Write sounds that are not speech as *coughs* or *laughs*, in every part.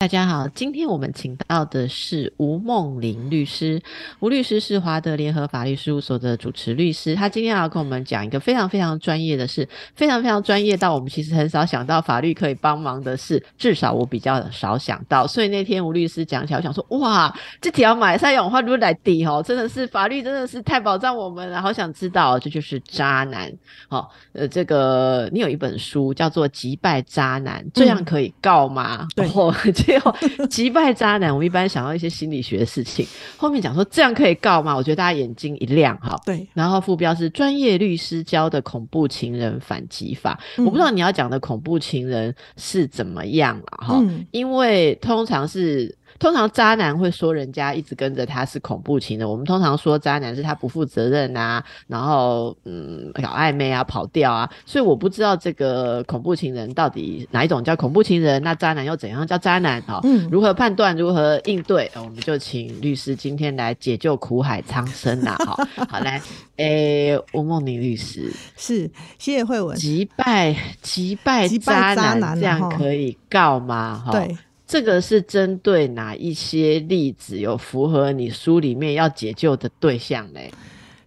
大家好，今天我们请到的是吴梦玲律师。吴律师是华德联合法律事务所的主持律师，他今天要跟我们讲一个非常非常专业的事，非常非常专业到我们其实很少想到法律可以帮忙的事，至少我比较少想到。所以那天吴律师讲起来，我想说，哇，这条马赛永话如来地哦，真的是法律真的是太保障我们了，好想知道，这就是渣男。好，呃，这个你有一本书叫做《击败渣男》，这样可以告吗？对。击败渣男，我们一般想到一些心理学的事情。后面讲说这样可以告吗？我觉得大家眼睛一亮哈。对，然后副标是专业律师教的恐怖情人反击法。我不知道你要讲的恐怖情人是怎么样了哈，因为通常是。通常渣男会说人家一直跟着他是恐怖情人，我们通常说渣男是他不负责任啊，然后嗯搞暧昧啊跑掉啊，所以我不知道这个恐怖情人到底哪一种叫恐怖情人，那渣男又怎样叫渣男啊？如何判断，如何应对？我们就请律师今天来解救苦海苍生啊！*laughs* 好，好来，诶，吴梦玲律师是，谢谢慧文，击败击败渣男，这样可以告吗？哈，对。这个是针对哪一些例子有符合你书里面要解救的对象嘞？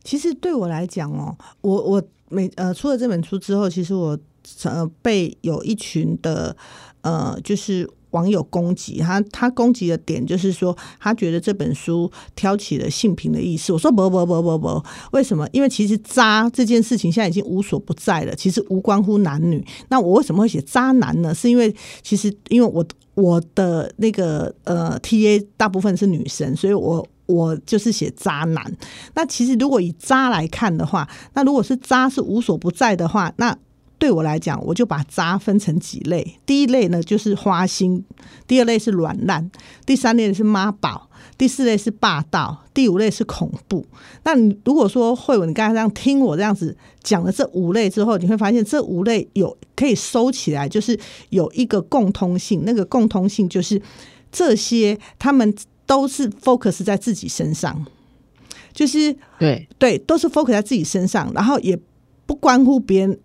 其实对我来讲哦，我我每呃出了这本书之后，其实我呃被有一群的呃就是。网友攻击他，他攻击的点就是说，他觉得这本书挑起了性平的意思。我说不不不不不，为什么？因为其实渣这件事情现在已经无所不在了，其实无关乎男女。那我为什么会写渣男呢？是因为其实因为我我的那个呃 T A 大部分是女生，所以我我就是写渣男。那其实如果以渣来看的话，那如果是渣是无所不在的话，那对我来讲，我就把渣分成几类。第一类呢，就是花心；第二类是软烂；第三类是妈宝；第四类是霸道；第五类是恐怖。那你如果说慧文，你刚才这样听我这样子讲了这五类之后，你会发现这五类有可以收起来，就是有一个共通性。那个共通性就是这些他们都是 focus 在自己身上，就是对对，都是 focus 在自己身上，然后也不关乎别人。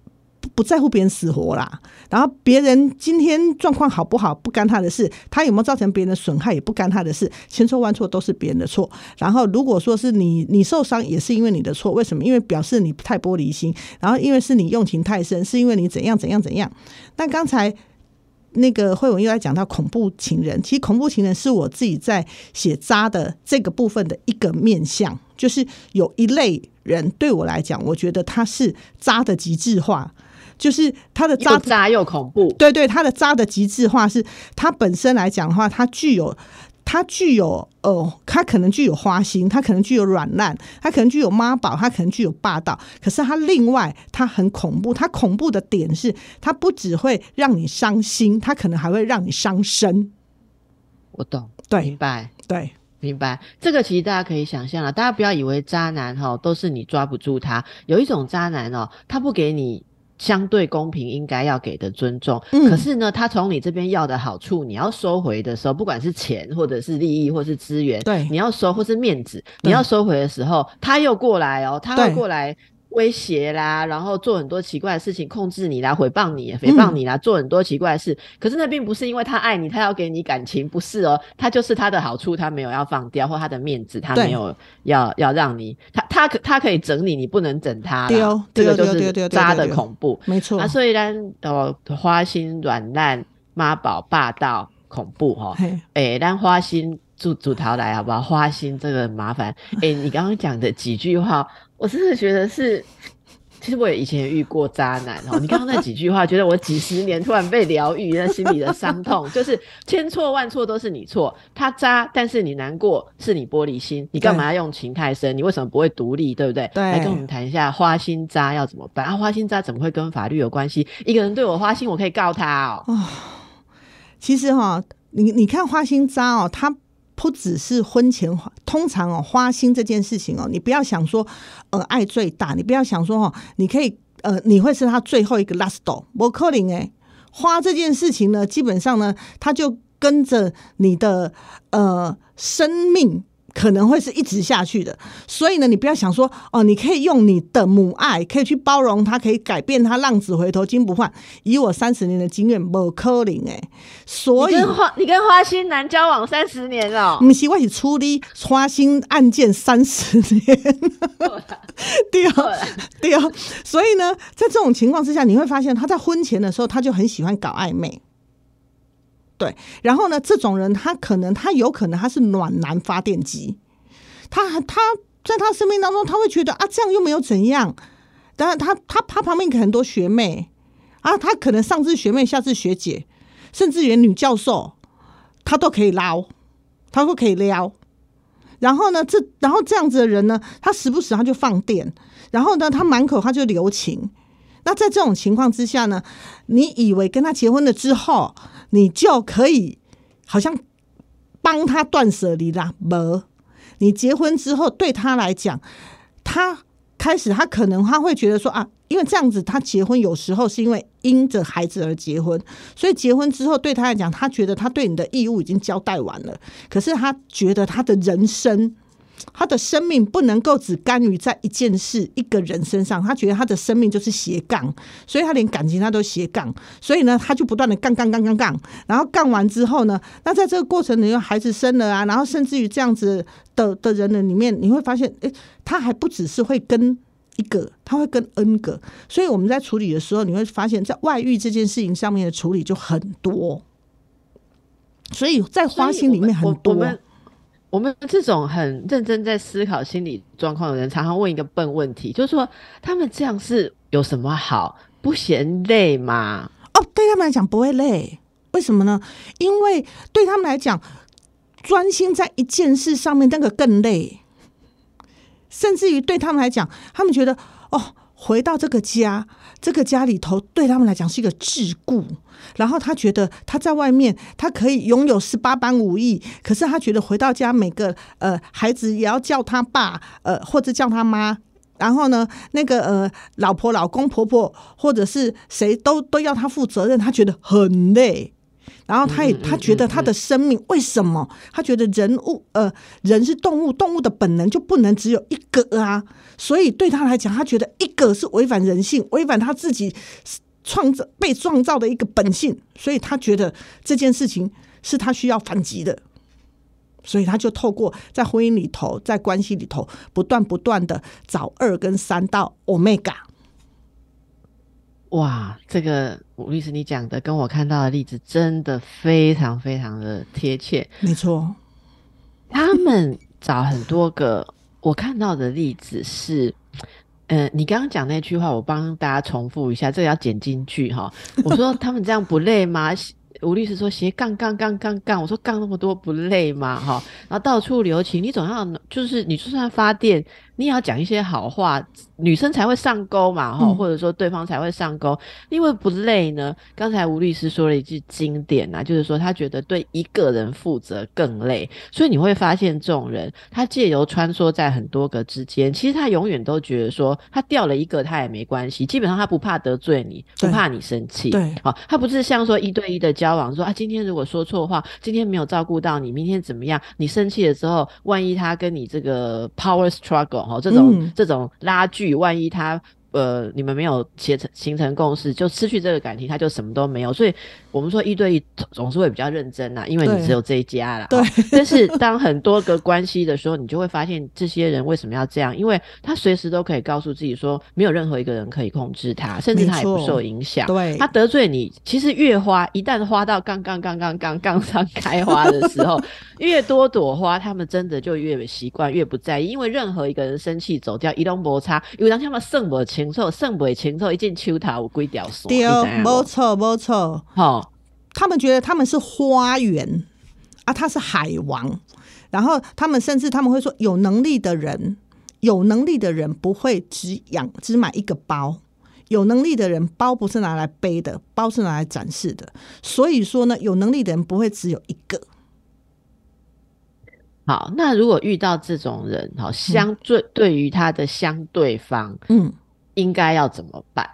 不在乎别人死活啦，然后别人今天状况好不好不干他的事，他有没有造成别人的损害也不干他的事，千错万错都是别人的错。然后如果说是你你受伤也是因为你的错，为什么？因为表示你太玻璃心，然后因为是你用情太深，是因为你怎样怎样怎样。那刚才那个慧文又在讲到恐怖情人，其实恐怖情人是我自己在写渣的这个部分的一个面相，就是有一类人对我来讲，我觉得他是渣的极致化。就是他的渣渣又恐怖，对对，他的渣的极致化是，他本身来讲的话，他具有，他具有，呃，他可能具有花心，他可能具有软烂，他可能具有妈宝，他可能具有霸道，可是他另外他很恐怖，他恐怖的点是，他不只会让你伤心，他可能还会让你伤身。我懂，对，明白，对，明白。这个其实大家可以想象了，大家不要以为渣男哈都是你抓不住他，有一种渣男哦，他不给你。相对公平应该要给的尊重，可是呢，他从你这边要的好处，你要收回的时候，不管是钱或者是利益或是资源，对，你要收或是面子，你要收回的时候，他又过来哦，他会过来。威胁啦，然后做很多奇怪的事情，控制你啦，诽谤你，诽谤你啦，做很多奇怪的事。可是那并不是因为他爱你，他要给你感情，不是哦，他就是他的好处，他没有要放掉，或他的面子，他没有要要让你，他他可他可以整你，你不能整他对哦。这个就是渣的恐怖，没错。啊，所以呢，哦，花心、软烂、妈宝、霸道、恐怖，哈，哎，但花心组组桃来好不好？花心这个麻烦，哎，你刚刚讲的几句话。我真的觉得是，其实我也以前也遇过渣男哦。你刚刚那几句话，觉得我几十年突然被疗愈，那心里的伤痛，就是千错万错都是你错。他渣，但是你难过，是你玻璃心。你干嘛要用情太深？你为什么不会独立？对不对？来跟我们谈一下花心渣要怎么办？啊，花心渣怎么会跟法律有关系？一个人对我花心，我可以告他哦。啊，其实哈，你你看花心渣哦，他。不只是婚前，通常哦花心这件事情哦，你不要想说，呃爱最大，你不要想说哦，你可以呃你会是他最后一个 last door，不可能哎，花这件事情呢，基本上呢，他就跟着你的呃生命可能会是一直下去的。所以呢，你不要想说哦，你可以用你的母爱可以去包容他，可以改变他，浪子回头金不换。以我三十年的经验，不可能哎。所以你跟花你跟花心男交往三十年了，不是我是处理花心案件三十年。*laughs* 对对啊，所以呢，在这种情况之下，你会发现他在婚前的时候，他就很喜欢搞暧昧。对，然后呢，这种人他可能他有可能他是暖男发电机，他他在他生命当中他会觉得啊，这样又没有怎样。当然，他他他旁边很多学妹啊，他可能上至学妹，下至学姐，甚至连女教授，他都可以捞，他都可以撩。然后呢，这然后这样子的人呢，他时不时他就放电，然后呢，他满口他就留情。那在这种情况之下呢，你以为跟他结婚了之后，你就可以好像帮他断舍离啦？不，你结婚之后对他来讲，他开始他可能他会觉得说啊，因为这样子他结婚有时候是因为因着孩子而结婚，所以结婚之后对他来讲，他觉得他对你的义务已经交代完了，可是他觉得他的人生。他的生命不能够只甘于在一件事、一个人身上，他觉得他的生命就是斜杠，所以他连感情他都斜杠，所以呢，他就不断的杠杠杠杠杠，然后杠完之后呢，那在这个过程里，孩子生了啊，然后甚至于这样子的的人呢里面，你会发现，哎，他还不只是会跟一个，他会跟 N 个，所以我们在处理的时候，你会发现在外遇这件事情上面的处理就很多，所以在花心里面很多。我们这种很认真在思考心理状况的人，常常问一个笨问题，就是说他们这样是有什么好？不嫌累吗？哦，对他们来讲不会累，为什么呢？因为对他们来讲，专心在一件事上面那个更累，甚至于对他们来讲，他们觉得哦。回到这个家，这个家里头对他们来讲是一个桎梏。然后他觉得他在外面，他可以拥有十八般武艺，可是他觉得回到家，每个呃孩子也要叫他爸，呃或者叫他妈。然后呢，那个呃老婆、老公、婆婆或者是谁都都要他负责任，他觉得很累。然后他也他觉得他的生命为什么？他觉得人物呃人是动物，动物的本能就不能只有一个啊。所以对他来讲，他觉得一个是违反人性，违反他自己创造被创造的一个本性。所以他觉得这件事情是他需要反击的。所以他就透过在婚姻里头，在关系里头，不断不断的找二跟三到 omega。哇，这个吴律师你讲的跟我看到的例子真的非常非常的贴切。没错，他们找很多个，我看到的例子是，嗯，你刚刚讲那句话，我帮大家重复一下，这个要剪进去哈。我说他们这样不累吗？吴律师说斜杠杠杠杠杠，我说杠那么多不累吗？哈，然后到处留情，你总要就是你就算发电。你也要讲一些好话，女生才会上钩嘛，哈，或者说对方才会上钩，因为不累呢。刚才吴律师说了一句经典啊，就是说他觉得对一个人负责更累，所以你会发现这种人，他借由穿梭在很多个之间，其实他永远都觉得说他掉了一个他也没关系，基本上他不怕得罪你，不怕你生气，对，好，他不是像说一对一的交往，说啊，今天如果说错话，今天没有照顾到你，明天怎么样？你生气了之后，万一他跟你这个 power struggle。哦，这种这种拉锯，万一他呃，你们没有形成形成共识，就失去这个感情，他就什么都没有。所以。我们说一对一总是会比较认真呐，因为你只有这一家啦。对。但是当很多个关系的时候，你就会发现这些人为什么要这样？因为他随时都可以告诉自己说，没有任何一个人可以控制他，甚至他也不受影响。对。他得罪你，其实越花，一旦花到刚刚刚刚刚刚上开花的时候，*laughs* 越多朵花，他们真的就越习惯，越不在意。因为任何一个人生气走掉，一动摩擦，因为当他们胜不清楚，胜不清楚，一进秋桃我归掉对哦，没错，没错，好。他们觉得他们是花园啊，他是海王，然后他们甚至他们会说，有能力的人，有能力的人不会只养只买一个包，有能力的人包不是拿来背的，包是拿来展示的。所以说呢，有能力的人不会只有一个。好，那如果遇到这种人，好，相对对于他的相对方，嗯，应该要怎么办？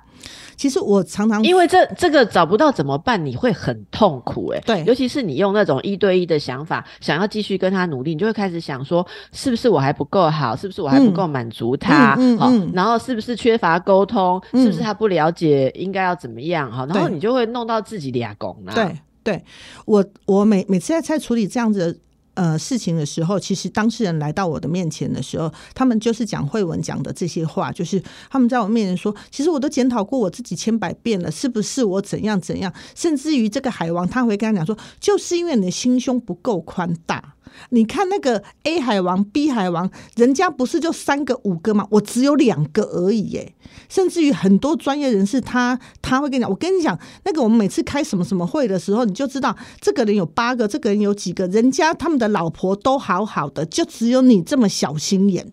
其实我常常因为这这个找不到怎么办，你会很痛苦哎。对，尤其是你用那种一对一的想法，想要继续跟他努力，你就会开始想说，是不是我还不够好？是不是我还不够满足他？好，然后是不是缺乏沟通？是不是他不了解应该要怎么样？哈，然后你就会弄到自己俩拱了。对，对我我每每次在在处理这样子。呃，事情的时候，其实当事人来到我的面前的时候，他们就是讲慧文讲的这些话，就是他们在我面前说，其实我都检讨过我自己千百遍了，是不是我怎样怎样？甚至于这个海王，他会跟他讲说，就是因为你的心胸不够宽大。你看那个 A 海王、B 海王，人家不是就三个、五个吗？我只有两个而已耶。甚至于很多专业人士，他他会跟你讲，我跟你讲，那个我们每次开什么什么会的时候，你就知道这个人有八个，这个人有几个，人家他们的老婆都好好的，就只有你这么小心眼。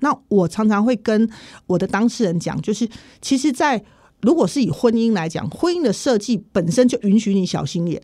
那我常常会跟我的当事人讲，就是其实，在如果是以婚姻来讲，婚姻的设计本身就允许你小心眼。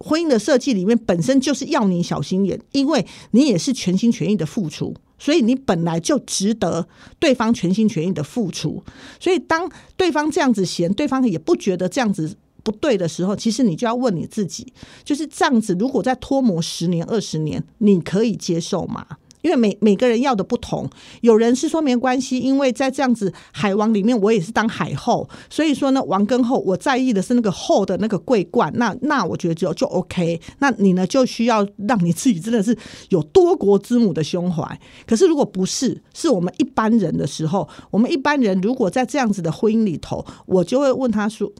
婚姻的设计里面本身就是要你小心眼，因为你也是全心全意的付出，所以你本来就值得对方全心全意的付出。所以当对方这样子嫌，对方也不觉得这样子不对的时候，其实你就要问你自己，就是这样子，如果再拖磨十年、二十年，你可以接受吗？因为每每个人要的不同，有人是说没关系，因为在这样子海王里面，我也是当海后，所以说呢，王跟后，我在意的是那个后的那个桂冠，那那我觉得就就 OK。那你呢，就需要让你自己真的是有多国之母的胸怀。可是如果不是，是我们一般人的时候，我们一般人如果在这样子的婚姻里头，我就会问他说，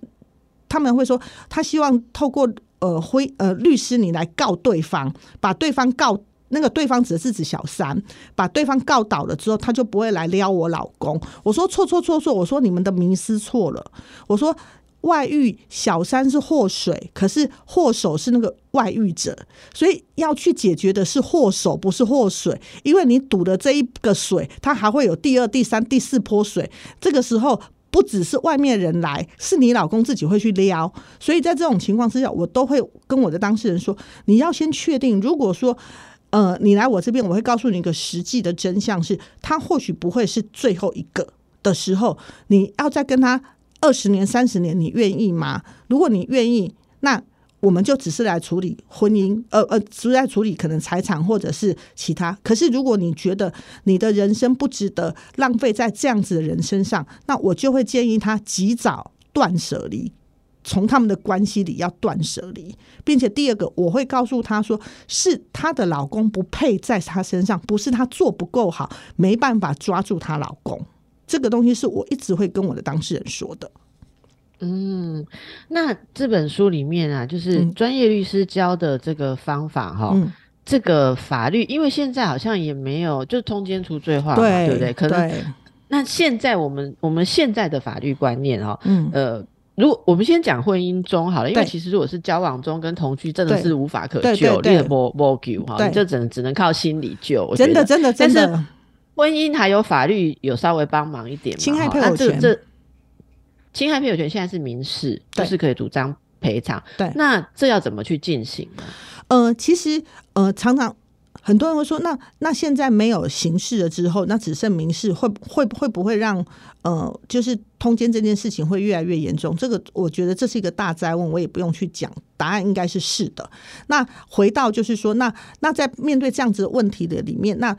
他们会说，他希望透过呃婚呃律师你来告对方，把对方告。那个对方指的是指小三，把对方告倒了之后，他就不会来撩我老公。我说错错错错，我说你们的迷思错了。我说外遇小三是祸水，可是祸首是那个外遇者，所以要去解决的是祸首，不是祸水。因为你堵的这一个水，它还会有第二、第三、第四泼水。这个时候不只是外面人来，是你老公自己会去撩。所以在这种情况之下，我都会跟我的当事人说：你要先确定，如果说。呃，你来我这边，我会告诉你一个实际的真相，是他或许不会是最后一个的时候，你要再跟他二十年、三十年，你愿意吗？如果你愿意，那我们就只是来处理婚姻，呃呃，只是在处理可能财产或者是其他。可是如果你觉得你的人生不值得浪费在这样子的人身上，那我就会建议他及早断舍离。从他们的关系里要断舍离，并且第二个，我会告诉他说，是她的老公不配在她身上，不是她做不够好，没办法抓住她老公。这个东西是我一直会跟我的当事人说的。嗯，那这本书里面啊，就是专业律师教的这个方法哈，这个法律，因为现在好像也没有，就是通奸除罪化嘛，对不对？可能那现在我们我们现在的法律观念哈，嗯呃。如果我们先讲婚姻中好了，因为其实如果是交往中跟同居，真的是无法可救，你的莫莫救哈，你就只能只能靠心理救。真的真的真的，婚姻还有法律有稍微帮忙一点，侵害配偶权。这侵害配偶权现在是民事，就是可以主张赔偿。对，那这要怎么去进行呢？呃，其实呃，常常。很多人会说，那那现在没有刑事了之后，那只剩民事，会会会不会让呃，就是通奸这件事情会越来越严重？这个我觉得这是一个大灾问，我也不用去讲，答案应该是是的。那回到就是说，那那在面对这样子的问题的里面，那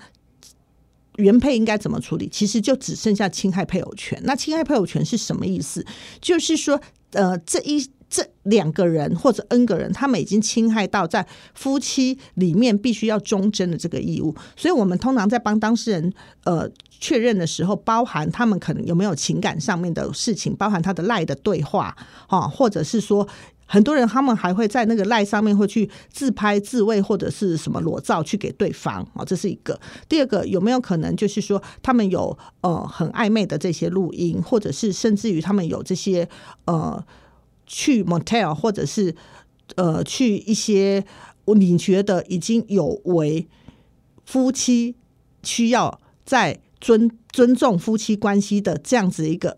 原配应该怎么处理？其实就只剩下侵害配偶权。那侵害配偶权是什么意思？就是说，呃，这一。这两个人或者 N 个人，他们已经侵害到在夫妻里面必须要忠贞的这个义务，所以我们通常在帮当事人呃确认的时候，包含他们可能有没有情感上面的事情，包含他的赖的对话哈，或者是说很多人他们还会在那个赖上面会去自拍自慰或者是什么裸照去给对方啊，这是一个。第二个有没有可能就是说他们有呃很暧昧的这些录音，或者是甚至于他们有这些呃。去 motel 或者是呃去一些你觉得已经有为夫妻需要在尊尊重夫妻关系的这样子一个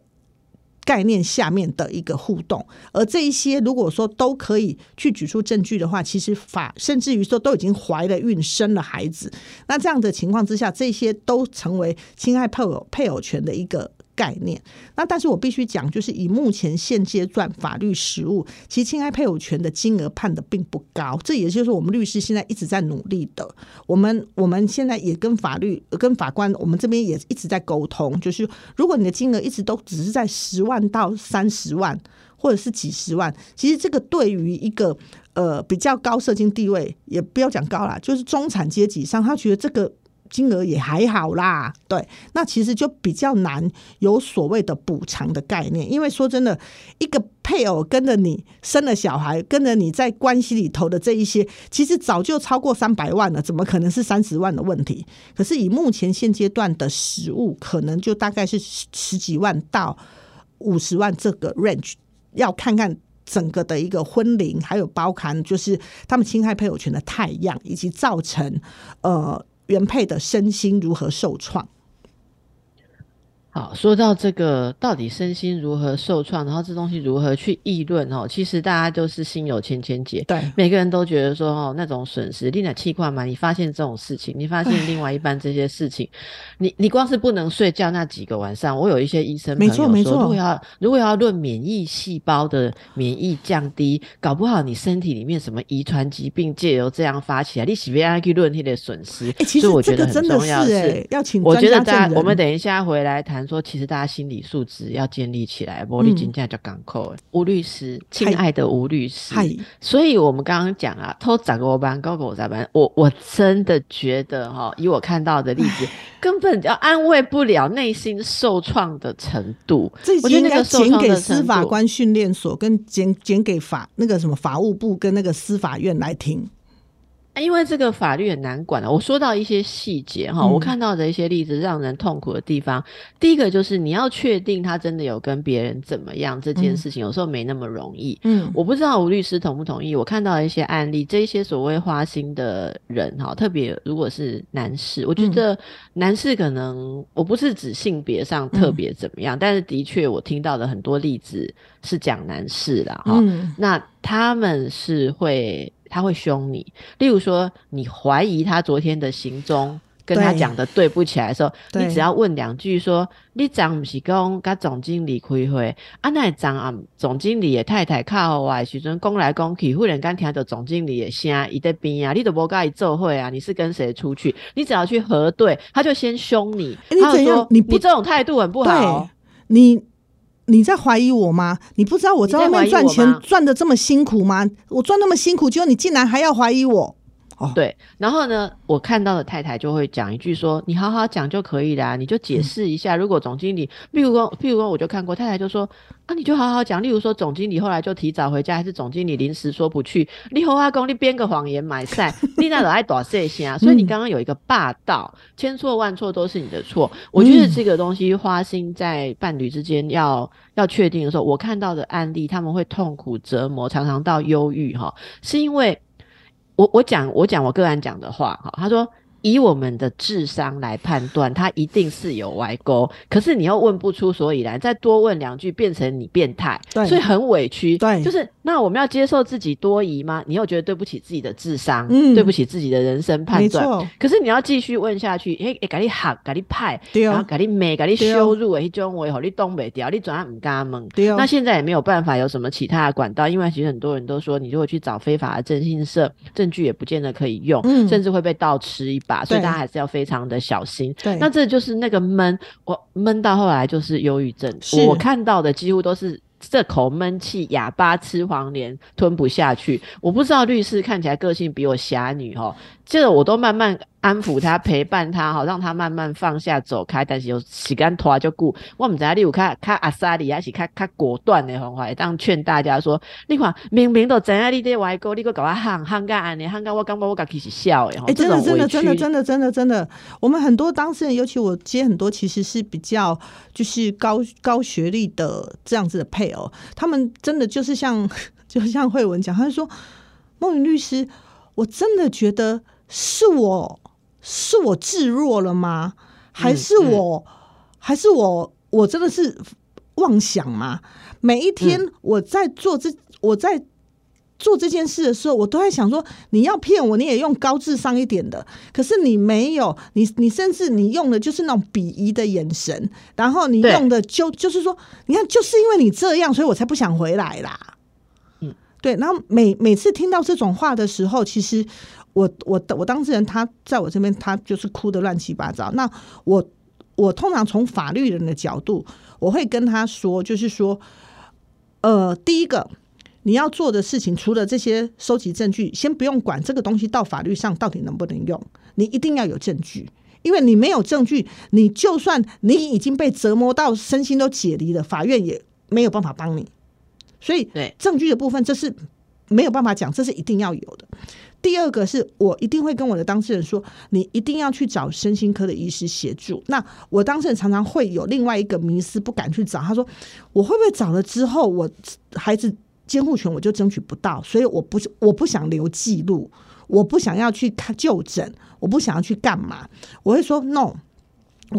概念下面的一个互动，而这一些如果说都可以去举出证据的话，其实法甚至于说都已经怀了孕生了孩子，那这样的情况之下，这些都成为侵害配偶配偶权的一个。概念。那但是我必须讲，就是以目前现阶段法律实务，其实侵害配偶权的金额判的并不高。这也就是我们律师现在一直在努力的。我们我们现在也跟法律、跟法官，我们这边也一直在沟通，就是如果你的金额一直都只是在十万到三十万，或者是几十万，其实这个对于一个呃比较高社经地位，也不要讲高啦，就是中产阶级上，他觉得这个。金额也还好啦，对，那其实就比较难有所谓的补偿的概念，因为说真的，一个配偶跟着你生了小孩，跟着你在关系里头的这一些，其实早就超过三百万了，怎么可能是三十万的问题？可是以目前现阶段的实物，可能就大概是十几万到五十万这个 range，要看看整个的一个婚龄，还有包含就是他们侵害配偶权的太阳，以及造成呃。原配的身心如何受创？好，说到这个，到底身心如何受创，然后这东西如何去议论哦？其实大家就是心有千千结，对，每个人都觉得说哦，那种损失，另外气块嘛，你发现这种事情，你发现另外一半这些事情，你你光是不能睡觉那几个晚上，我有一些医生朋友说，如果要如果要论免疫细胞的免疫降低，搞不好你身体里面什么遗传疾病借由这样发起来，你喜不要去论你的损失？哎，其实我觉得很重要是，要请我觉得大家，我们等一下回来谈。说其实大家心理素质要建立起来，玻璃金价叫港口。吴律师，亲爱的吴律师，所以我们刚刚讲啊，偷砸个班，高狗砸班，我我真的觉得哈，以我看到的例子，根本要安慰不了内心受创的程度。这应该减给司法官训练所，跟减减给法那个什么法务部跟那个司法院来听。因为这个法律很难管的，我说到一些细节哈，我看到的一些例子让人痛苦的地方，第一个就是你要确定他真的有跟别人怎么样这件事情，有时候没那么容易。嗯，我不知道吴律师同不同意。我看到一些案例，这些所谓花心的人哈，特别如果是男士，我觉得男士可能我不是指性别上特别怎么样，但是的确我听到的很多例子是讲男士的哈，那他们是会。他会凶你，例如说你怀疑他昨天的行踪，跟他讲的对不起来的时候，你只要问两句说：“你长不是讲跟总经理开会，啊那长啊总经理的太太靠外时阵讲来讲去，忽然间听到总经理的声，伊在边啊，你都无跟伊做会啊，你是跟谁出去？你只要去核对，他就先凶你，他就说你你这种态度很不好，你。”你在怀疑我吗？你不知道我在外面赚钱赚的这么辛苦吗？我赚那么辛苦，结果你竟然还要怀疑我。对，然后呢，我看到的太太就会讲一句说：“你好好讲就可以啦，你就解释一下。如果总经理，譬如说，譬如说，我就看过太太就说：啊，你就好好讲。例如说，总经理后来就提早回家，还是总经理临时说不去？你和阿公，你编个谎言买菜，你那老爱多这些啊。所以你刚刚有一个霸道，千错万错都是你的错。我觉得这个东西花心在伴侣之间要要确定的时候，我看到的案例，他们会痛苦折磨，常常到忧郁哈，是因为。我我讲我讲我个人讲的话哈，他说。以我们的智商来判断，他一定是有歪钩。可是你又问不出所以然，再多问两句，变成你变态，所以很委屈。对，就是那我们要接受自己多疑吗？你又觉得对不起自己的智商，嗯，对不起自己的人生判断。可是你要继续问下去，诶诶，给你喊，给你派，然后给你美，给你羞辱，诶，一种为好你东北调，你转而唔敢问。那现在也没有办法有什么其他的管道，因为其实很多人都说，你如果去找非法的征信社，证据也不见得可以用，甚至会被盗吃一把。所以大家还是要非常的小心。对，那这就是那个闷，我闷到后来就是忧郁症。我看到的几乎都是这口闷气，哑巴吃黄连，吞不下去。我不知道律师看起来个性比我侠女哦。这个我都慢慢安抚他，陪伴他，好让他慢慢放下走开。但是有时间拖就顾。我们在例如看看阿萨里，还是看看果断的方法，这样劝大家说：你看明明都怎样，你在外国，你个搞我喊喊干安尼，喊干我感觉我家其实笑诶。哎，真的真的真的真的真的真的，我们很多当事人，尤其我接很多，其实是比较就是高高学历的这样子的配偶，他们真的就是像 *laughs* 就像慧文讲，他就说梦云律师，我真的觉得。是我是我自弱了吗？还是我还是我我真的是妄想吗？每一天我在做这我在做这件事的时候，我都在想说，你要骗我，你也用高智商一点的。可是你没有，你你甚至你用的就是那种鄙夷的眼神，然后你用的就就是说，你看，就是因为你这样，所以我才不想回来啦。嗯，对。然后每每次听到这种话的时候，其实我我我当事人他在我这边，他就是哭的乱七八糟。那我我通常从法律人的角度，我会跟他说，就是说，呃，第一个。你要做的事情，除了这些收集证据，先不用管这个东西到法律上到底能不能用，你一定要有证据，因为你没有证据，你就算你已经被折磨到身心都解离了，法院也没有办法帮你。所以，对证据的部分，这是没有办法讲，这是一定要有的。第二个是我一定会跟我的当事人说，你一定要去找身心科的医师协助。那我当事人常常会有另外一个迷思，不敢去找。他说，我会不会找了之后，我孩子？监护权我就争取不到，所以我不我不想留记录，我不想要去看就诊，我不想要去干嘛？我会说 no。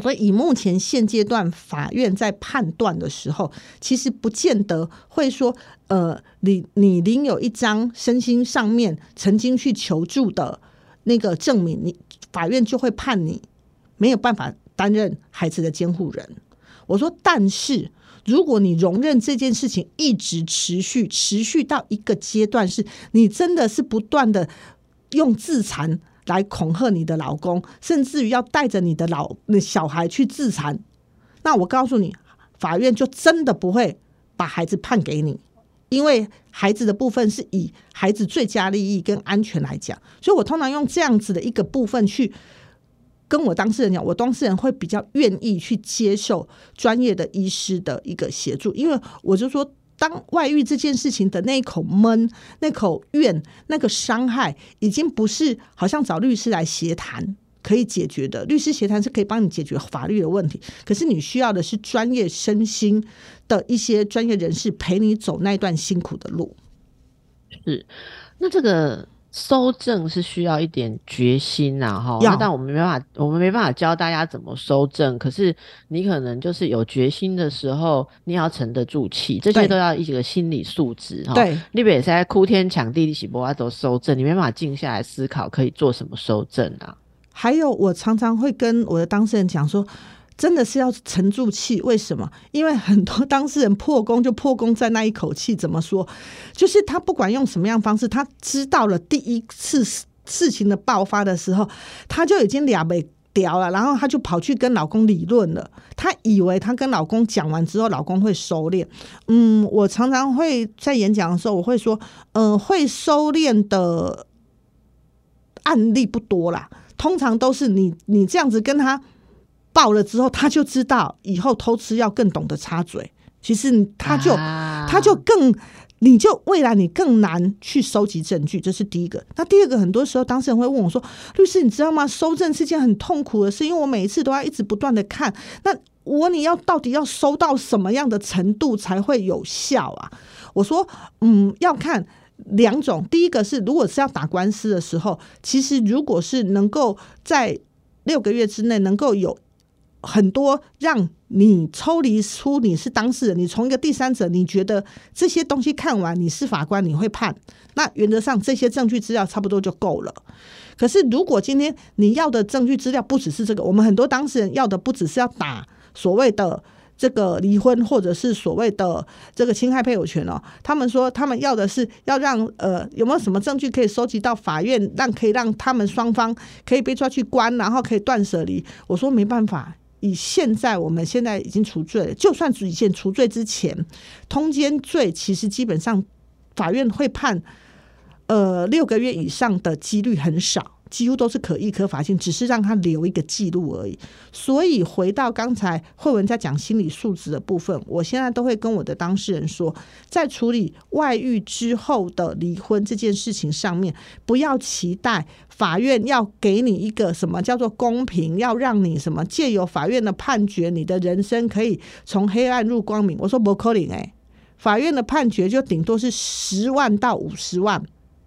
所以以目前现阶段法院在判断的时候，其实不见得会说，呃，你你领有一张身心上面曾经去求助的那个证明，你法院就会判你没有办法担任孩子的监护人。我说，但是。如果你容忍这件事情一直持续，持续到一个阶段，是你真的是不断的用自残来恐吓你的老公，甚至于要带着你的老小孩去自残，那我告诉你，法院就真的不会把孩子判给你，因为孩子的部分是以孩子最佳利益跟安全来讲，所以我通常用这样子的一个部分去。跟我当事人讲，我当事人会比较愿意去接受专业的医师的一个协助，因为我就说，当外遇这件事情的那一口闷、那口怨、那个伤害，已经不是好像找律师来协谈可以解决的。律师协谈是可以帮你解决法律的问题，可是你需要的是专业身心的一些专业人士陪你走那段辛苦的路。是，那这个。收证是需要一点决心呐，哈。那但我们没办法，我们没办法教大家怎么收证。可是你可能就是有决心的时候，你要沉得住气，这些都要一个心理素质哈。对，你别在哭天抢地一起不要走收证，你没办法静下来思考可以做什么收证啊。还有，我常常会跟我的当事人讲说。真的是要沉住气，为什么？因为很多当事人破功就破功在那一口气。怎么说？就是他不管用什么样方式，他知道了第一次事情的爆发的时候，他就已经俩被屌了，然后他就跑去跟老公理论了。他以为他跟老公讲完之后，老公会收敛。嗯，我常常会在演讲的时候，我会说，嗯，会收敛的案例不多啦，通常都是你你这样子跟他。爆了之后，他就知道以后偷吃要更懂得插嘴。其实他就他就更，你就未来你更难去收集证据，这是第一个。那第二个，很多时候当事人会问我说：“律师，你知道吗？收证是件很痛苦的事，因为我每一次都要一直不断的看。那我你要到底要收到什么样的程度才会有效啊？”我说：“嗯，要看两种。第一个是，如果是要打官司的时候，其实如果是能够在六个月之内能够有。”很多让你抽离出你是当事人，你从一个第三者，你觉得这些东西看完，你是法官，你会判。那原则上这些证据资料差不多就够了。可是如果今天你要的证据资料不只是这个，我们很多当事人要的不只是要打所谓的这个离婚，或者是所谓的这个侵害配偶权哦。他们说他们要的是要让呃有没有什么证据可以收集到法院，让可以让他们双方可以被抓去关，然后可以断舍离。我说没办法。以现在我们现在已经除罪了，就算以前除罪之前，通奸罪其实基本上法院会判，呃六个月以上的几率很少。几乎都是可议可罚性，只是让他留一个记录而已。所以回到刚才慧文在讲心理素质的部分，我现在都会跟我的当事人说，在处理外遇之后的离婚这件事情上面，不要期待法院要给你一个什么叫做公平，要让你什么借由法院的判决，你的人生可以从黑暗入光明。我说不可能哎，法院的判决就顶多是十万到五十万。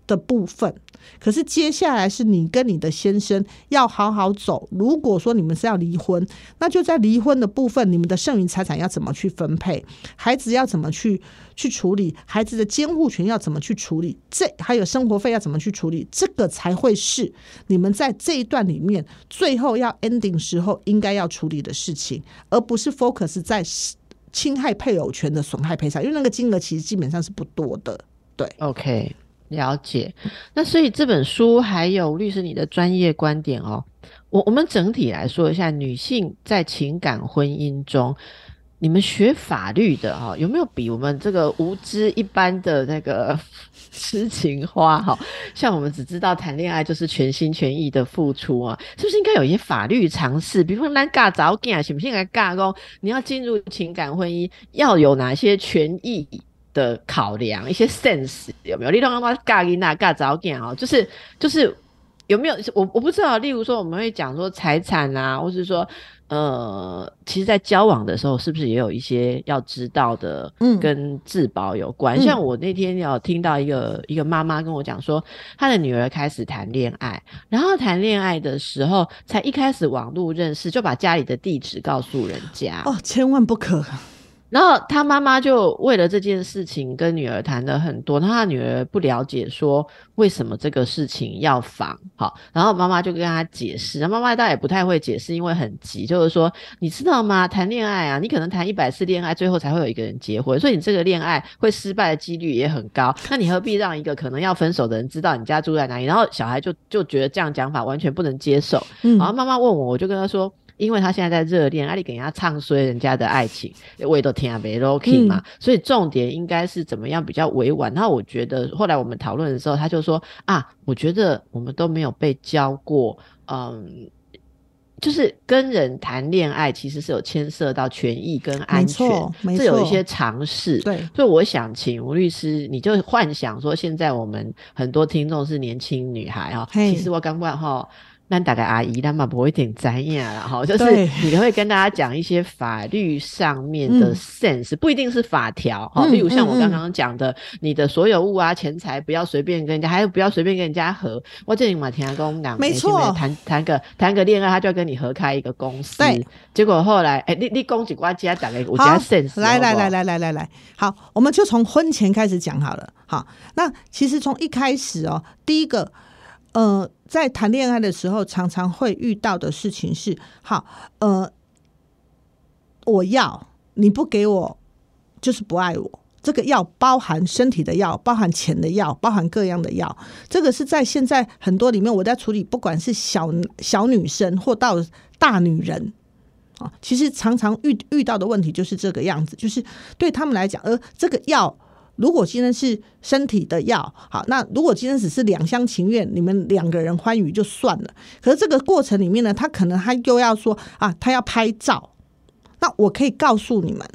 的部分，可是接下来是你跟你的先生要好好走。如果说你们是要离婚，那就在离婚的部分，你们的剩余财产要怎么去分配？孩子要怎么去去处理？孩子的监护权要怎么去处理？这还有生活费要怎么去处理？这个才会是你们在这一段里面最后要 ending 时候应该要处理的事情，而不是 focus 在侵害配偶权的损害赔偿，因为那个金额其实基本上是不多的。对，OK。了解，那所以这本书还有律师你的专业观点哦。我我们整体来说一下，女性在情感婚姻中，你们学法律的哈，有没有比我们这个无知一般的那个 *laughs* 痴情花哈？像我们只知道谈恋爱就是全心全意的付出啊，是不是应该有一些法律常识？比如说，男尬早嫁，行不行？来尬工，你要进入情感婚姻，要有哪些权益？的考量一些 sense 有没有？你刚刚说尬音呐，尬早点哦，就是就是有没有？我我不知道。例如说，我们会讲说财产啊，或是说呃，其实，在交往的时候，是不是也有一些要知道的？嗯，跟自保有关。像我那天有听到一个一个妈妈跟我讲说，她的女儿开始谈恋爱，然后谈恋爱的时候，才一开始网络认识，就把家里的地址告诉人家。哦，千万不可。然后他妈妈就为了这件事情跟女儿谈了很多，他女儿不了解说为什么这个事情要防好，然后妈妈就跟他解释，然后妈妈倒也不太会解释，因为很急，就是说你知道吗？谈恋爱啊，你可能谈一百次恋爱，最后才会有一个人结婚，所以你这个恋爱会失败的几率也很高。那你何必让一个可能要分手的人知道你家住在哪里？然后小孩就就觉得这样讲法完全不能接受。然后妈妈问我，我就跟他说。因为他现在在热恋，阿里给人家唱衰人家的爱情，我也都听啊，没 OK 嘛，所以重点应该是怎么样比较委婉。然后我觉得后来我们讨论的时候，他就说啊，我觉得我们都没有被教过，嗯，就是跟人谈恋爱其实是有牵涉到权益跟安全，这有一些常识。对，所以我想请吴律师，你就幻想说，现在我们很多听众是年轻女孩哈，其实我刚刚哈。那大概阿姨，那么不会点怎样了哈？就是你会跟大家讲一些法律上面的 sense，不一定是法条哈。例如像我刚刚讲的，你的所有物啊、钱财不要随便跟人家，还有不要随便跟人家合。我这里马田公讲，没错，谈谈个谈个恋爱，他就要跟你合开一个公司。结果后来，哎，你你公几瓜家打个我家 sense。来来来来来来来，好，我们就从婚前开始讲好了。好，那其实从一开始哦，第一个。呃，在谈恋爱的时候，常常会遇到的事情是：好，呃，我要你不给我，就是不爱我。这个要包含身体的要，包含钱的要，包含各样的要。这个是在现在很多里面，我在处理，不管是小小女生或到大女人啊，其实常常遇遇到的问题就是这个样子，就是对他们来讲，而这个要。如果今天是身体的药，好，那如果今天只是两厢情愿，你们两个人欢愉就算了。可是这个过程里面呢，他可能他又要说啊，他要拍照，那我可以告诉你们。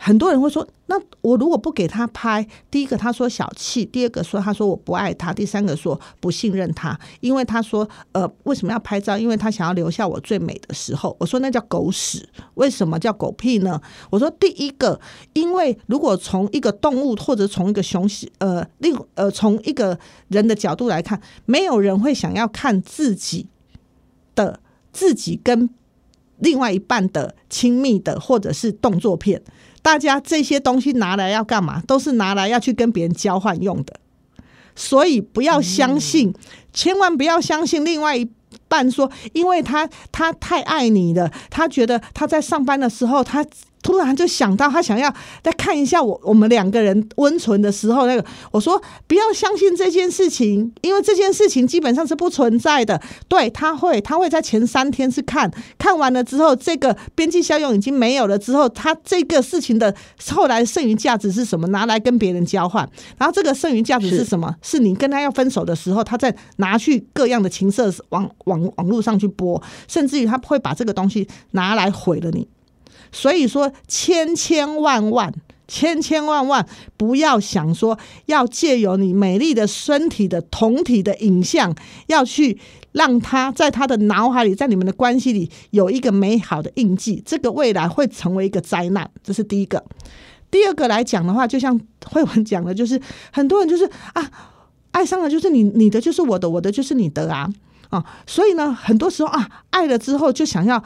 很多人会说，那我如果不给他拍，第一个他说小气，第二个说他说我不爱他，第三个说不信任他，因为他说呃为什么要拍照？因为他想要留下我最美的时候。我说那叫狗屎，为什么叫狗屁呢？我说第一个，因为如果从一个动物或者从一个雄性呃另呃从一个人的角度来看，没有人会想要看自己的自己跟另外一半的亲密的或者是动作片。大家这些东西拿来要干嘛？都是拿来要去跟别人交换用的，所以不要相信，千万不要相信另外一半说，因为他他太爱你了，他觉得他在上班的时候他。突然就想到，他想要再看一下我我们两个人温存的时候那个。我说不要相信这件事情，因为这件事情基本上是不存在的。对他会，他会在前三天是看看完了之后，这个边际效用已经没有了之后，他这个事情的后来剩余价值是什么？拿来跟别人交换。然后这个剩余价值是什么？是你跟他要分手的时候，他再拿去各样的情色网网网络上去播，甚至于他会把这个东西拿来毁了你。所以说，千千万万、千千万万不要想说要借由你美丽的身体的同体的影像，要去让他在他的脑海里，在你们的关系里有一个美好的印记。这个未来会成为一个灾难，这是第一个。第二个来讲的话，就像慧文讲的，就是很多人就是啊，爱上了就是你你的就是我的，我的就是你的啊啊！所以呢，很多时候啊，爱了之后就想要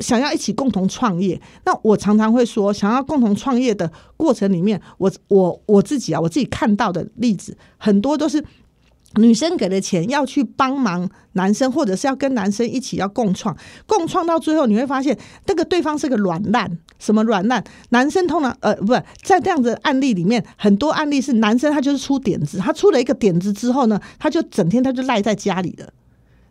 想要一起共同创业。那我常常会说，想要共同创业的过程里面，我我我自己啊，我自己看到的例子很多都是。女生给的钱要去帮忙男生，或者是要跟男生一起要共创，共创到最后你会发现，那个对方是个软烂。什么软烂？男生通常呃，不在这样子案例里面，很多案例是男生他就是出点子，他出了一个点子之后呢，他就整天他就赖在家里了。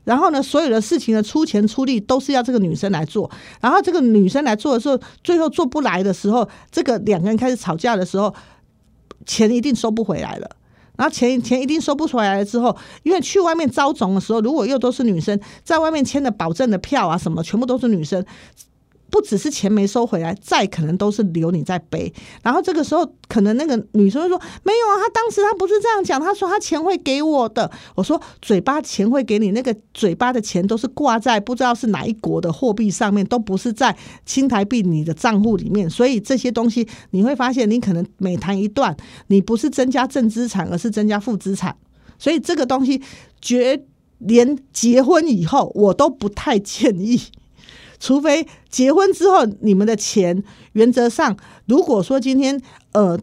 然后呢，所有的事情的，出钱出力都是要这个女生来做。然后这个女生来做的时候，最后做不来的时候，这个两个人开始吵架的时候，钱一定收不回来了。然后钱钱一定收不出来了之后，因为去外面招总的时候，如果又都是女生在外面签的保证的票啊，什么全部都是女生。不只是钱没收回来，债可能都是留你在背。然后这个时候，可能那个女生说：“没有啊，他当时他不是这样讲，他说他钱会给我的。”我说：“嘴巴钱会给你，那个嘴巴的钱都是挂在不知道是哪一国的货币上面，都不是在新台币你的账户里面。所以这些东西你会发现，你可能每谈一段，你不是增加正资产，而是增加负资产。所以这个东西绝连结婚以后，我都不太建议。”除非结婚之后，你们的钱原则上，如果说今天呃，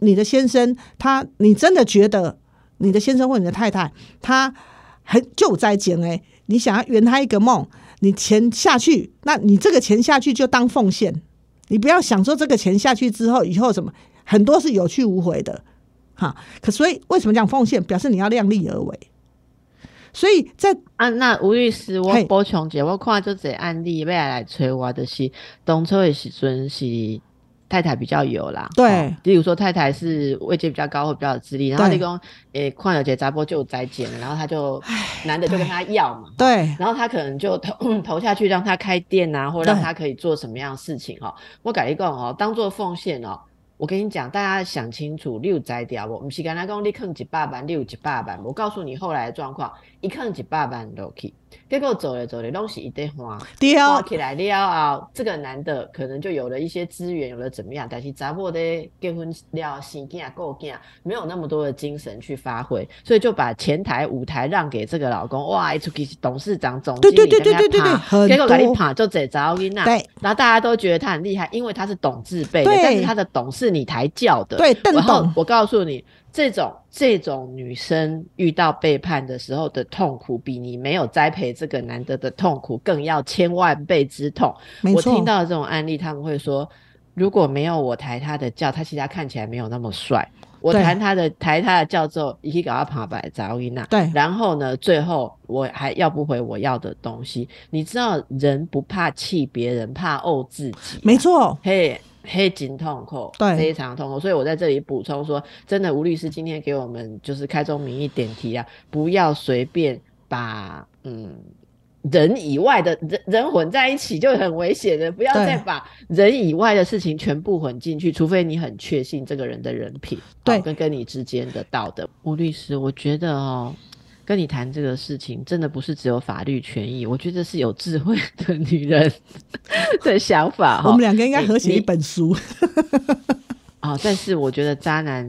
你的先生他，你真的觉得你的先生或你的太太他很就在减哎，你想要圆他一个梦，你钱下去，那你这个钱下去就当奉献，你不要想说这个钱下去之后以后什么很多是有去无回的哈。可所以为什么讲奉献，表示你要量力而为。所以在啊，那吴律师，我补充一下，我看就这案例，未来来催我的是，当初的时阵是太太比较有啦，对，例如说太太是位阶比较高或比较有资历，然后你讲，诶，看了这杂波就有再见了，然后他就男的就跟他要嘛，对，然后他可能就投 *coughs* 投下去让他开店啊，或让他可以做什么样的事情哦，我改一个哦，当做奉献哦。我跟你讲，大家想清楚，六宅掉我，不是刚才讲你坑几百万，六几百万。我告诉你后来的状况，一坑几百万都去。结果走了走了，东西一堆花，花起来了啊！这个男的可能就有了一些资源，有了怎么样？但是杂货的结婚了，生囝够囝，没有那么多的精神去发挥，所以就把前台舞台让给这个老公。哇，一出去董事长、总经理对对对对对结果给你爬就这招音呐。对，然后大家都觉得他很厉害，因为他是懂字辈的，但是他的懂是你抬轿的。对，然后我告诉你。这种这种女生遇到背叛的时候的痛苦，比你没有栽培这个男的的痛苦更要千万倍之痛。我听到这种案例，他们会说，如果没有我抬他的教，他其实他看起来没有那么帅。我抬他的抬他的教之后，一起搞他旁白找伊娜。对，然后呢，最后我还要不回我要的东西。你知道，人不怕气别人，怕怄自己。没错，嘿。黑金痛苦，对，非常痛苦。所以我在这里补充说，真的，吴律师今天给我们就是开宗明义点题啊，不要随便把嗯人以外的人人混在一起，就很危险的。不要再把人以外的事情全部混进去，除非你很确信这个人的人品，对，跟跟你之间的道德。吴律师，我觉得哦。跟你谈这个事情，真的不是只有法律权益，我觉得是有智慧的女人的想法。我们两个应该合写一本书。啊！但是我觉得渣男，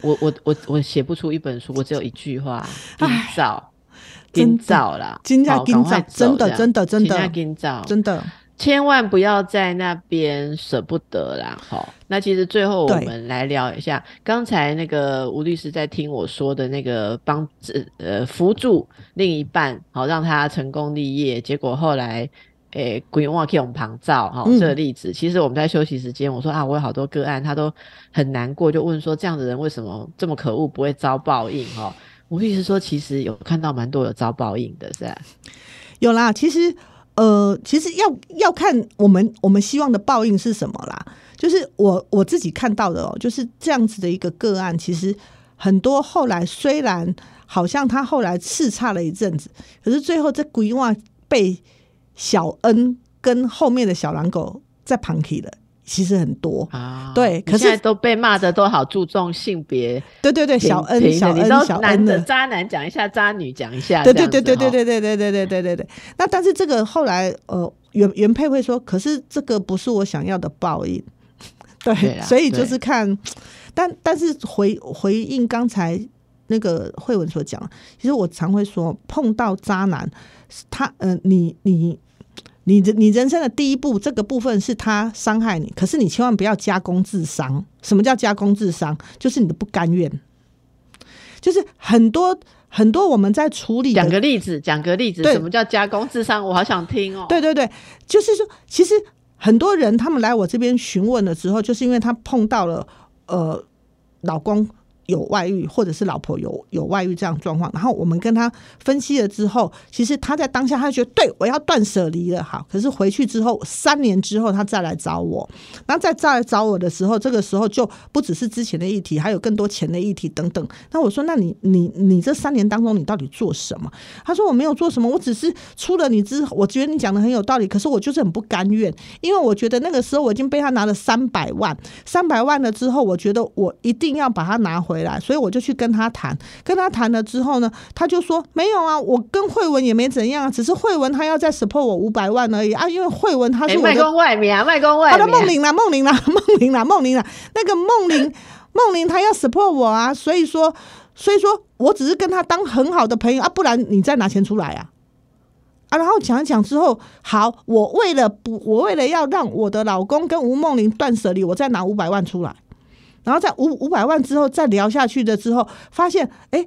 我我我我写不出一本书，我只有一句话：今早，今早啦，今早今早，真的真的真的今早真的。千万不要在那边舍不得啦！好，那其实最后我们来聊一下，刚才那个吴律师在听我说的那个帮呃扶助另一半，好让他成功立业，结果后来诶鬼忘去我们旁照哈这个例子，其实我们在休息时间，我说啊，我有好多个案，他都很难过，就问说这样的人为什么这么可恶，不会遭报应哈？吴律师说，其实有看到蛮多有遭报应的，是吧？有啦，其实。呃，其实要要看我们我们希望的报应是什么啦。就是我我自己看到的哦，就是这样子的一个个案。其实很多后来虽然好像他后来叱咤了一阵子，可是最后这鬼话被小恩跟后面的小狼狗在旁起了。其实很多。啊，对，可是都被骂的都好注重性别，对对对，小恩小恩小恩的。渣男讲一下，渣女讲一下，对对对对对对对对对对对对对。那但是这个后来呃原原配会说，可是这个不是我想要的报应，*laughs* 对，所以就是看，但但是回回应刚才那个慧文所讲，其实我常会说，碰到渣男，他呃，你你你你人生的第一步，这个部分是他伤害你，可是你千万不要加工自伤。什么叫加工自伤？就是你的不甘愿，就是很多很多我们在处理。讲个例子，讲个例子，什么叫加工智商？我好想听哦。对对对，就是说，其实很多人他们来我这边询问的时候，就是因为他碰到了呃老公。有外遇，或者是老婆有有外遇这样状况，然后我们跟他分析了之后，其实他在当下他觉得对我要断舍离了，好，可是回去之后三年之后他再来找我，然后再再来找我的时候，这个时候就不只是之前的议题，还有更多钱的议题等等。那我说，那你你你这三年当中你到底做什么？他说我没有做什么，我只是出了你之后，我觉得你讲的很有道理，可是我就是很不甘愿，因为我觉得那个时候我已经被他拿了三百万，三百万了之后，我觉得我一定要把它拿回。回来，所以我就去跟他谈，跟他谈了之后呢，他就说没有啊，我跟慧文也没怎样，只是慧文他要再 support 我五百万而已啊，因为慧文他是外公外面啊，外公外面，他的梦玲啦，梦玲啦，梦玲啦，梦玲啦，那个梦玲，*laughs* 梦玲他要 support 我啊，所以说，所以说我只是跟他当很好的朋友啊，不然你再拿钱出来啊，啊，然后讲一讲之后，好，我为了不，我为了要让我的老公跟吴梦玲断舍离，我再拿五百万出来。然后在五五百万之后再聊下去的之后，发现哎，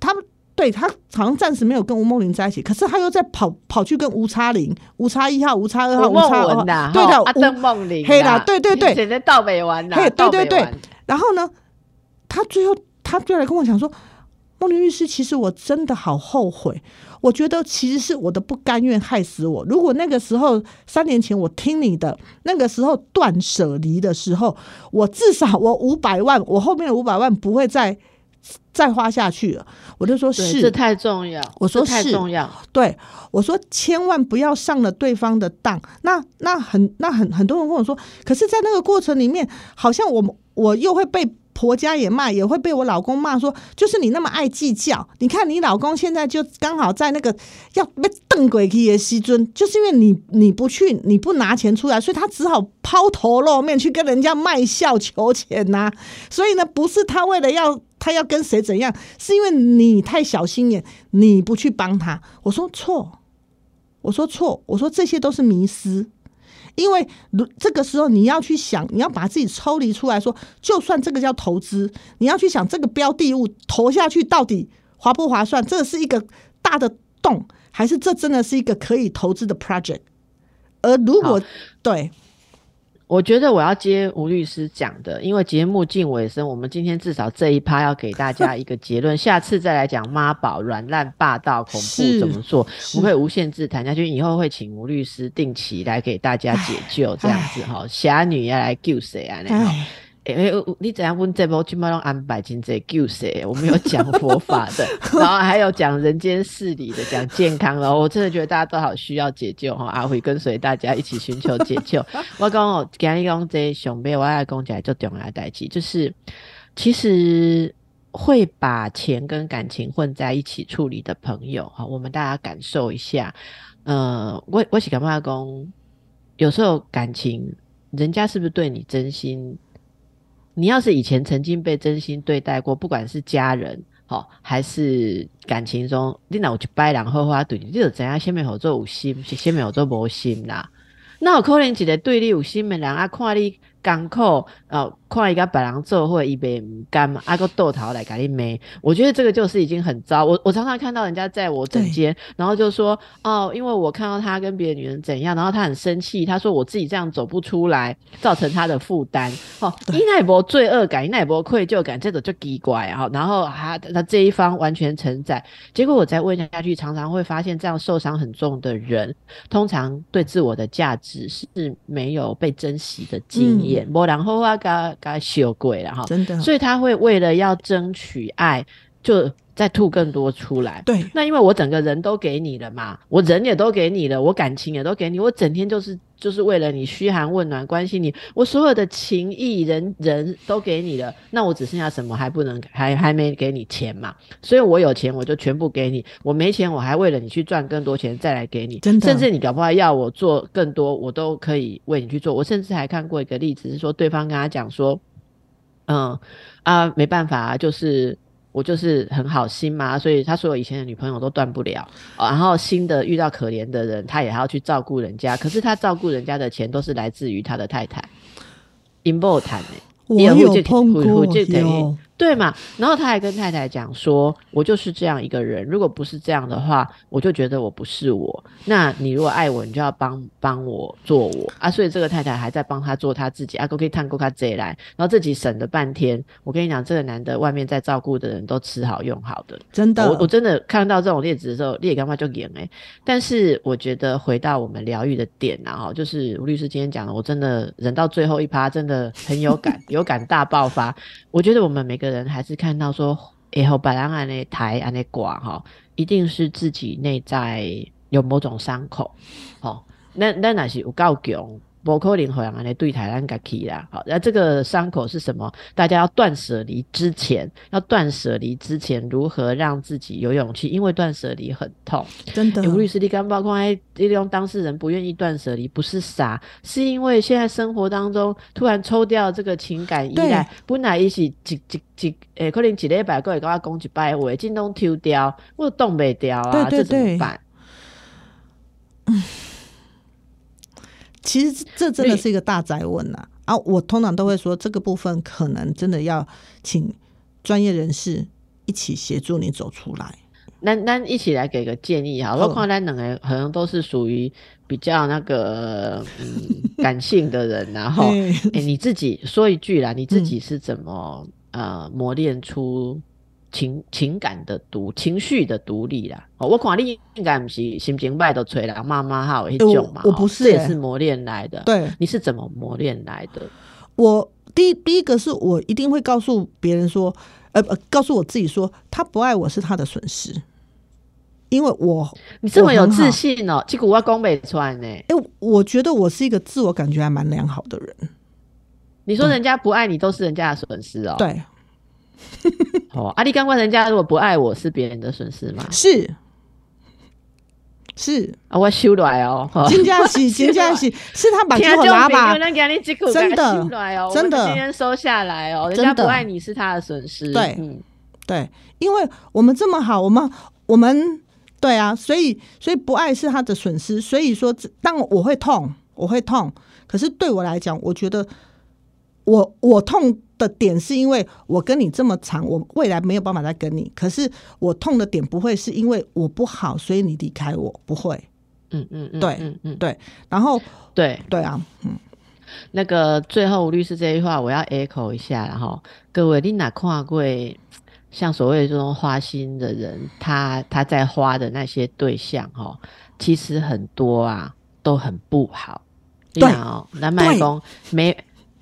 他们对他好像暂时没有跟吴梦玲在一起，可是他又在跑跑去跟吴叉零、吴叉一号、吴叉二号、吴叉二，对的，阿登梦玲，黑啦，对对对，现在到北玩的，对对对。然后呢，他最后他就来跟我讲说，梦玲律师，其实我真的好后悔。我觉得其实是我的不甘愿害死我。如果那个时候三年前我听你的，那个时候断舍离的时候，我至少我五百万，我后面的五百万不会再再花下去了。我就说是，这太重要。我说太重要。对，我说千万不要上了对方的当。那那很那很很多人跟我说，可是，在那个过程里面，好像我我又会被。婆家也骂，也会被我老公骂说，就是你那么爱计较。你看你老公现在就刚好在那个要被瞪鬼去的西尊，就是因为你你不去，你不拿钱出来，所以他只好抛头露面去跟人家卖笑求钱呐。所以呢，不是他为了要他要跟谁怎样，是因为你太小心眼，你不去帮他。我说错，我说错，我说这些都是迷失。因为如这个时候你要去想，你要把自己抽离出来说，就算这个叫投资，你要去想这个标的物投下去到底划不划算？这是一个大的洞，还是这真的是一个可以投资的 project？而如果对。我觉得我要接吴律师讲的，因为节目近尾声，我们今天至少这一趴要给大家一个结论，下次再来讲妈宝、软烂、霸道、恐怖怎么做，我们可以无限制谈下去。以后会请吴律师定期来给大家解救，这样子哈，侠女要来救谁啊？那好。哎，你怎样问这波？基本上安排进这救谁？我们有讲佛法的，*laughs* 然后还有讲人间事理的，讲健康的。我真的觉得大家都好需要解救哈！阿辉跟随大家一起寻求解救。*laughs* 我刚刚讲你讲这熊背，我要讲起来就重要代际，就是其实会把钱跟感情混在一起处理的朋友哈，我们大家感受一下。呃，我我是干嘛讲？有时候感情，人家是不是对你真心？你要是以前曾经被真心对待过，不管是家人好还是感情中，你那我去掰两后花对你，你就怎样先没有做有心，是先没有做无心啦。那有可能一个对你有心的人啊，看你。港口，呃，看一个白狼做或者一杯干嘛，阿个豆桃来给你没？我觉得这个就是已经很糟。我我常常看到人家在我整间，然后就说哦，因为我看到他跟别的女人怎样，然后他很生气，他说我自己这样走不出来，造成他的负担。哦，伊奈博罪恶感，伊奈博愧疚感，这种就奇怪啊。然后他他这一方完全承载，结果我再问下去，常常会发现这样受伤很重的人，通常对自我的价值是没有被珍惜的经验。也不然后啊，嘎嘎羞鬼了哈，真的，所以他会为了要争取爱，就再吐更多出来。对，那因为我整个人都给你了嘛，我人也都给你了，我感情也都给你，我整天就是就是为了你嘘寒问暖，关心你，我所有的情谊人人都给你了，那我只剩下什么还不能还还没给你钱嘛？所以我有钱我就全部给你，我没钱我还为了你去赚更多钱再来给你，真的，甚至你搞不好要我做更多，我都可以为你去做。我甚至还看过一个例子是说，对方跟他讲说，嗯啊没办法，就是。我就是很好心嘛，所以他所有以前的女朋友都断不了，然后新的遇到可怜的人，他也还要去照顾人家，可是他照顾人家的钱都是来自于他的太太。in 波谈呢，我有碰过有。对嘛？然后他还跟太太讲说：“我就是这样一个人，如果不是这样的话，我就觉得我不是我。那你如果爱我，你就要帮帮我做我啊！所以这个太太还在帮他做他自己啊，可以探过他这来，然后自己省了半天。我跟你讲，这个男的外面在照顾的人都吃好用好的，真的。我我真的看到这种例子的时候，你也干嘛就演哎？但是我觉得回到我们疗愈的点啊，哈，就是吴律师今天讲的，我真的忍到最后一趴，真的很有感，*laughs* 有感大爆发。我觉得我们每个人还是看到说，以后把人安那抬安那挂哈，一定是自己内在有某种伤口，哦，那那那是有够强。不可能会让人对台湾家去啦。好，那这个伤口是什么？大家要断舍离之前，要断舍离之前，如何让自己有勇气？因为断舍离很痛，真的。吴律师，你刚包括利用当事人不愿意断舍离，不是傻，是因为现在生活当中突然抽掉这个情感依赖，本来一起几几几，诶，可能几礼拜过会跟我讲一摆话，京东抽掉，我动不掉啊，这怎么办？嗯。*laughs* 其实这真的是一个大灾问呐！啊，我通常都会说，这个部分可能真的要请专业人士一起协助你走出来。那那一起来给个建议哈，我看咱两个可能都是属于比较那个嗯 *laughs* 感性的人，然后哎，你自己说一句啦，你自己是怎么呃磨练出？情情感的独情绪的独立啦，哦，我看你应该不是心情败都吹了妈妈哈一种嘛，我不是，这也是磨练来的。对，你是怎么磨练来的？我第第一个是我一定会告诉别人说，呃呃，告诉我自己说，他不爱我是他的损失，因为我你这么有自信哦，结果我要攻北川呢？哎，我觉得我是一个自我感觉还蛮良好的人。你说人家不爱你都是人家的损失哦？对。*laughs* 哦，阿力刚问人家如果不爱我是别人的损失吗？是是啊，我修来哦，金佳喜，金佳喜是他把这个喇叭真的真的今天收下来哦，人家不爱你是他的损失，对，嗯，对，因为我们这么好，我们我们对啊，所以所以不爱是他的损失，所以说当我会痛，我会痛，可是对我来讲，我觉得我我痛。的点是因为我跟你这么长，我未来没有办法再跟你。可是我痛的点不会是因为我不好，所以你离开我，不会。嗯嗯嗯，对，嗯嗯对。然后对对啊，嗯，那个最后吴律师这句话我要 echo 一下，然后各位你哪看过像所谓这种花心的人，他他在花的那些对象哈，其实很多啊都很不好。对哦，南麦公没。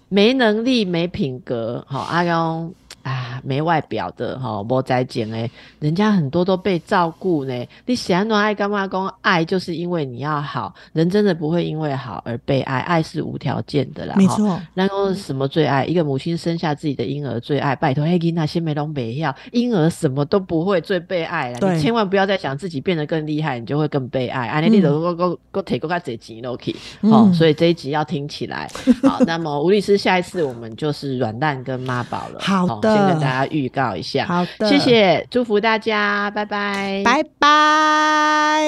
没能力、没品格，好阿公。啊，没外表的哈，无再见诶，人家很多都被照顾呢。你喜欢爱干嘛？公爱就是因为你要好人，真的不会因为好而被爱，爱是无条件的啦。没错。然后什么最爱？一个母亲生下自己的婴儿最爱。拜托，黑吉那些没拢没要，婴儿什么都不会，最被爱了。你千万不要再想自己变得更厉害，你就会更被爱。啊，你都都都都提过他这集 OK，好，所以这一集要听起来好。*laughs* 那么吴律师，下一次我们就是软蛋跟妈宝了。好的。先跟大家预告一下，好的，谢谢，祝福大家，拜拜，拜拜。